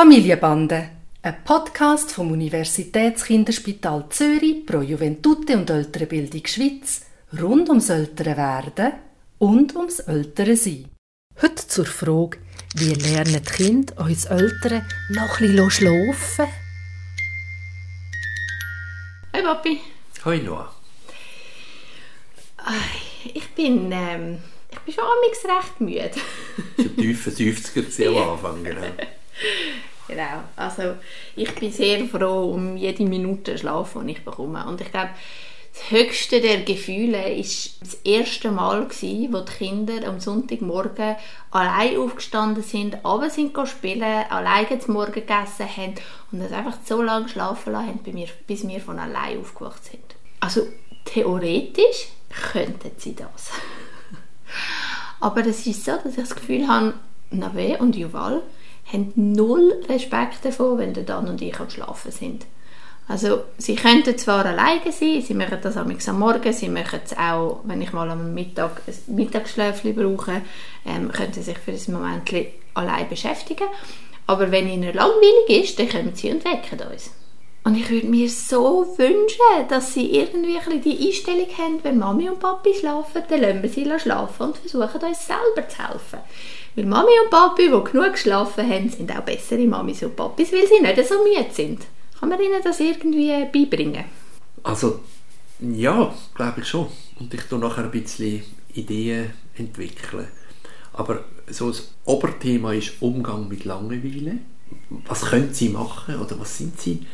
Familienbande, ein Podcast vom Universitätskinderspital Zürich pro Juventute und Ältere Bildung Schweiz rund ums ältere Werden und ums ältere Sein. Heute zur Frage, wie lernen die Kinder uns Eltern noch ein bisschen schlafen? Hi Papi. Hoi Noah. Ich bin, ähm, ich bin schon amigs recht müde. Schon tiefer 50er am Anfang, genau. genau. Also ich bin sehr froh um jede Minute Schlaf, die ich bekomme. Und ich glaube, das höchste der Gefühle ist das erste Mal gewesen, wo die Kinder am Sonntagmorgen allein aufgestanden sind, aber sind spielen, alleine zum Morgen gegessen haben und das einfach so lange schlafen lassen haben, bis wir von allein aufgewacht sind. Also theoretisch könnten sie das. aber es ist so, dass ich das Gefühl habe, Nave und Juval haben null Respekt davon, wenn der Dan und ich am Schlafen sind. Also sie könnten zwar alleine sein, sie machen das am Morgen, sie machen es auch, wenn ich mal am Mittag ein Mittagsschläfchen brauche, ähm, können sie sich für ein Moment allein beschäftigen. Aber wenn ihnen langweilig ist, dann kommen sie und wecken uns. Und ich würde mir so wünschen, dass sie irgendwie die Einstellung haben, wenn Mami und Papi schlafen, dann lassen wir sie schlafen und versuchen uns selber zu helfen. Weil Mami und Papi, die genug geschlafen haben, sind auch bessere Mamis und Papis, weil sie nicht so müde sind. Kann man ihnen das irgendwie beibringen? Also, ja, glaube ich schon. Und ich tue nachher ein bisschen Ideen entwickeln. Aber so das Oberthema ist Umgang mit Langeweile. Was können Sie machen oder was sind Sie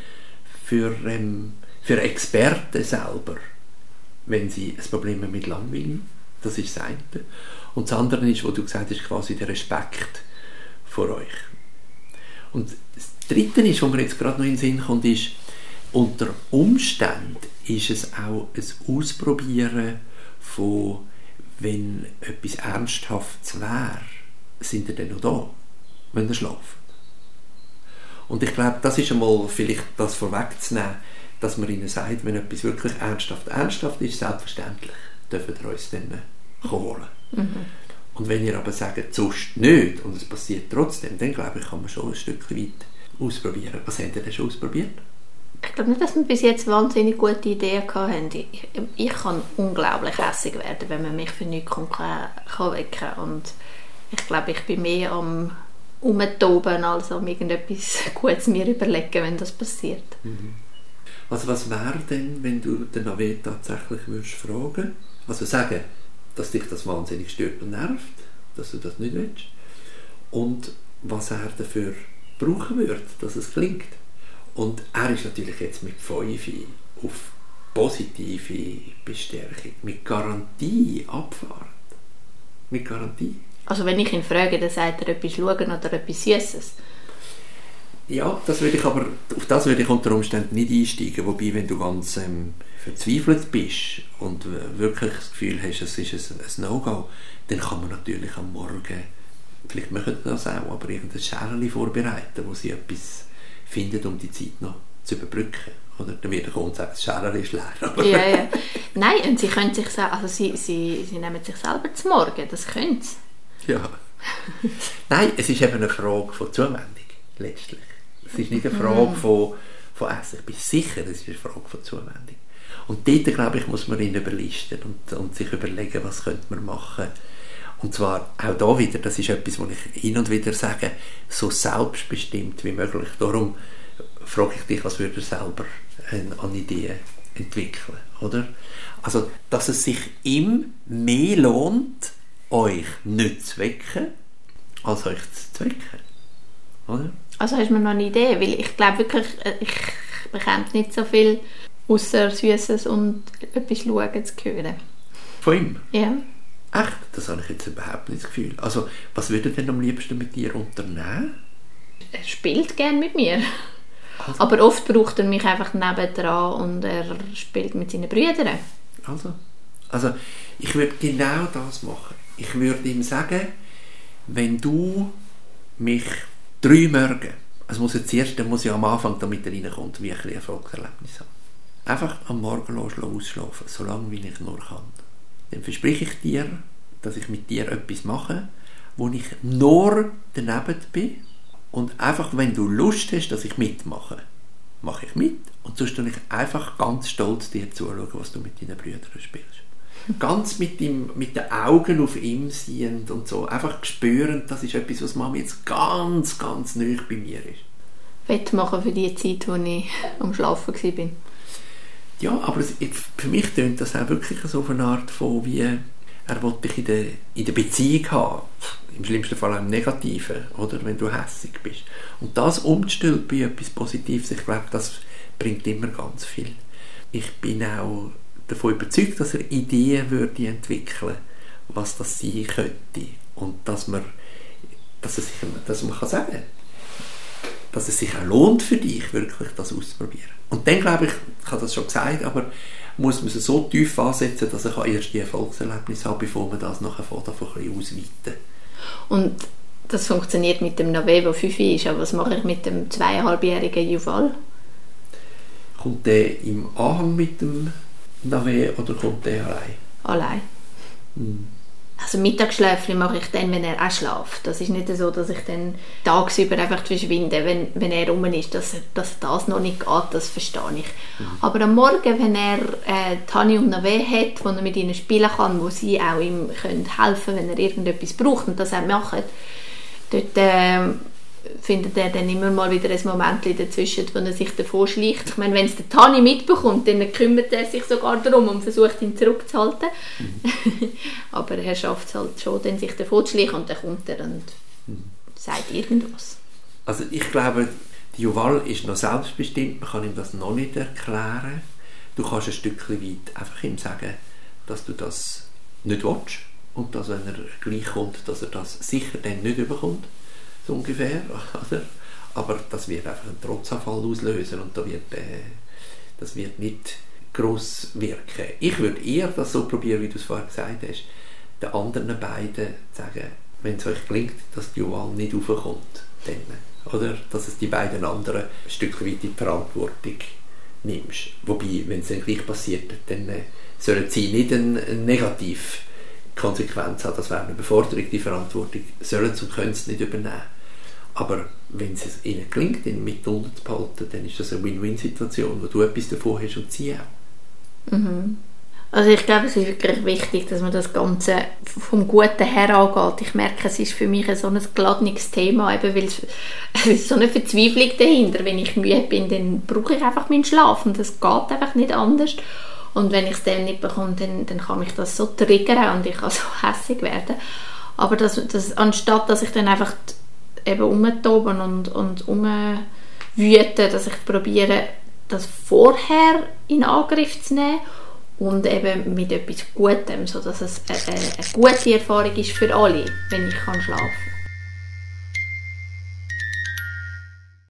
für, ähm, für Experten selber, wenn Sie ein Problem haben mit Langeweile? Das ist das eine. Und das andere ist, was du gesagt hast, quasi der Respekt vor euch. Und das Dritte ist, was mir jetzt gerade noch in den Sinn kommt, ist, unter Umständen ist es auch ein Ausprobieren von, wenn etwas Ernsthaftes wäre, sind ihr denn noch da, wenn ihr schlaft? Und ich glaube, das ist einmal vielleicht das vorwegzunehmen, dass man ihnen sagt, wenn etwas wirklich ernsthaft ernsthaft ist, selbstverständlich, dürfen ihr uns dann holen. Mhm. Und wenn ihr aber sagt, sonst nicht und es passiert trotzdem, dann glaube ich, kann man schon ein Stück weit ausprobieren. Was habt ihr denn schon ausprobiert? Ich glaube nicht, dass wir bis jetzt wahnsinnig gute Ideen hatten. Ich, ich kann unglaublich hässig werden, wenn man mich für nichts kann, kann wecken kann. Und ich glaube, ich bin mehr am umtoben, als um irgendetwas Gutes mir überlegen, wenn das passiert. Mhm. Also was wäre denn, wenn du den Navet tatsächlich würdest fragen? Also sagen, dass dich das wahnsinnig stört und nervt, dass du das nicht willst. Und was er dafür brauchen würde, dass es klingt. Und er ist natürlich jetzt mit 5 auf positive Bestärkung, mit Garantie abfahrt. Mit Garantie. Also wenn ich ihn frage, dann sagt er etwas schauen oder etwas Süßes. Ja, das würde ich aber, auf das würde ich unter Umständen nicht einsteigen. Wobei, wenn du ganz ähm, verzweifelt bist und wirklich das Gefühl hast, es ist ein, ein No-Go, dann kann man natürlich am Morgen vielleicht machen sie das auch, aber irgendein Scherli vorbereiten, wo sie etwas finden, um die Zeit noch zu überbrücken. Oder dann wird der Kunde sagen, das Scherli ist leer. ja, ja. Nein, und sie können sich also sie, sie, sie nehmen sich selber zum Morgen, das können sie. Ja. Nein, es ist eben eine Frage von Zuwendung, letztlich. Es ist nicht eine Frage mhm. von, von Essen. Ich bin sicher, es ist eine Frage von Zuwendung. Und dort, glaube ich, muss man ihn überlisten und, und sich überlegen, was könnte man machen und zwar auch da wieder, das ist etwas, was ich hin und wieder sage, so selbstbestimmt wie möglich. Darum frage ich dich, was würde selber an Ideen entwickeln, oder? Also, dass es sich ihm mehr lohnt, euch nicht zu wecken, als euch zu wecken, oder? Also hast du mir noch eine Idee? Weil ich glaube wirklich, äh, ich bekomme nicht so viel außer Süßes und etwas Schauen zu hören. Von ihm? Ja. Echt? Das habe ich jetzt überhaupt nicht das Gefühl. Also, was würde er denn am liebsten mit dir unternehmen? Er spielt gerne mit mir. Also. Aber oft braucht er mich einfach nebendran und er spielt mit seinen Brüdern. Also, also ich würde genau das machen. Ich würde ihm sagen, wenn du mich drei Morgen, also muss jetzt erst, muss ich am Anfang, damit er reinkommt, wie ein Erfolgserlebnis haben. Einfach am Morgen ausschlafen, so lange wie ich nur kann dann verspreche ich dir, dass ich mit dir etwas mache, wo ich nur daneben bin Und einfach, wenn du Lust hast, dass ich mitmache, mache ich mit. Und sonst tue ich einfach ganz stolz dir zuschauen, was du mit deinen Brüdern spielst. Ganz mit, dem, mit den Augen auf ihm sehend und so. Einfach spürend, das ist etwas, was Mama jetzt ganz, ganz neu bei mir ist. Wettmachen für die Zeit, wo ich am Schlafen war. Ja, aber es, für mich tönt das auch wirklich so eine Art von, wie er wollte dich in der, in der Beziehung haben. Im schlimmsten Fall im Negativen, oder? Wenn du hässig bist. Und das umzustellen bei etwas Positives, ich glaube, das bringt immer ganz viel. Ich bin auch davon überzeugt, dass er Ideen würde entwickeln, was das sein könnte. Und dass man, dass, es sich, dass man kann sagen dass es sich auch lohnt für dich, wirklich das auszuprobieren. Und dann glaube ich, ich habe das schon gesagt, aber muss man es so tief ansetzen, dass ich erst die Erfolgserlebnisse habe, bevor man das nachher von ein ausweiten Und das funktioniert mit dem Nave, der 5 ist, aber was mache ich mit dem zweieinhalbjährigen Juval? Kommt der im Anhang mit dem Nave oder kommt der allein? Allein. Hm. Also Mittagsschläfchen mache ich dann, wenn er auch schläft. Das ist nicht so, dass ich dann tagsüber einfach verschwinde, wenn, wenn er rum ist. Dass, dass das noch nicht geht, das verstehe ich. Mhm. Aber am Morgen, wenn er äh, Tani und Nave hat, wo er mit ihnen spielen kann, wo sie auch ihm können helfen können, wenn er irgendetwas braucht und das auch machen, dort äh, findet er dann immer mal wieder ein Moment dazwischen, wo er sich davor schleicht. Ich meine, wenn es der Tani mitbekommt, dann kümmert er sich sogar darum und versucht, ihn zurückzuhalten. Mhm. Aber er schafft es halt schon, dann sich davor zu schleichen und dann kommt er und mhm. sagt irgendwas. Also ich glaube, die Juval ist noch selbstbestimmt, man kann ihm das noch nicht erklären. Du kannst ein Stückchen weit einfach ihm sagen, dass du das nicht willst und dass, wenn er gleich kommt, dass er das sicher dann nicht überkommt so ungefähr. Oder? Aber das wird einfach einen Trotzanfall auslösen und da wird, äh, das wird nicht gross wirken. Ich würde eher das so probieren, wie du es vorher gesagt hast, den anderen beiden sagen, wenn es euch gelingt, dass die Wahl nicht raufkommt, dann, oder? Dass es die beiden anderen ein Stück weit in die Verantwortung nimmst. Wobei, wenn es dann gleich passiert, dann äh, sollen sie nicht eine, eine negative Konsequenz haben, das wäre eine Überforderung, die Verantwortung sollen und können es nicht übernehmen. Aber wenn es ihnen gelingt, ihn mit unten zu behalten, dann ist das eine Win-Win-Situation, wo du etwas davon hast und sie auch. Mhm. Also ich glaube, es ist wirklich wichtig, dass man das Ganze vom Guten her angeht. Ich merke, es ist für mich ein so ein geladenes Thema, eben weil es, es ist so eine Verzweiflung dahinter. Wenn ich müde bin, dann brauche ich einfach meinen Schlaf und das geht einfach nicht anders. Und wenn ich es dann nicht bekomme, dann, dann kann mich das so triggern und ich kann so hässlich werden. Aber das, das, anstatt dass ich dann einfach eben umtoben und, und umwüten, dass ich probiere, das vorher in Angriff zu nehmen und eben mit etwas Gutem, sodass es eine, eine gute Erfahrung ist für alle, wenn ich kann schlafen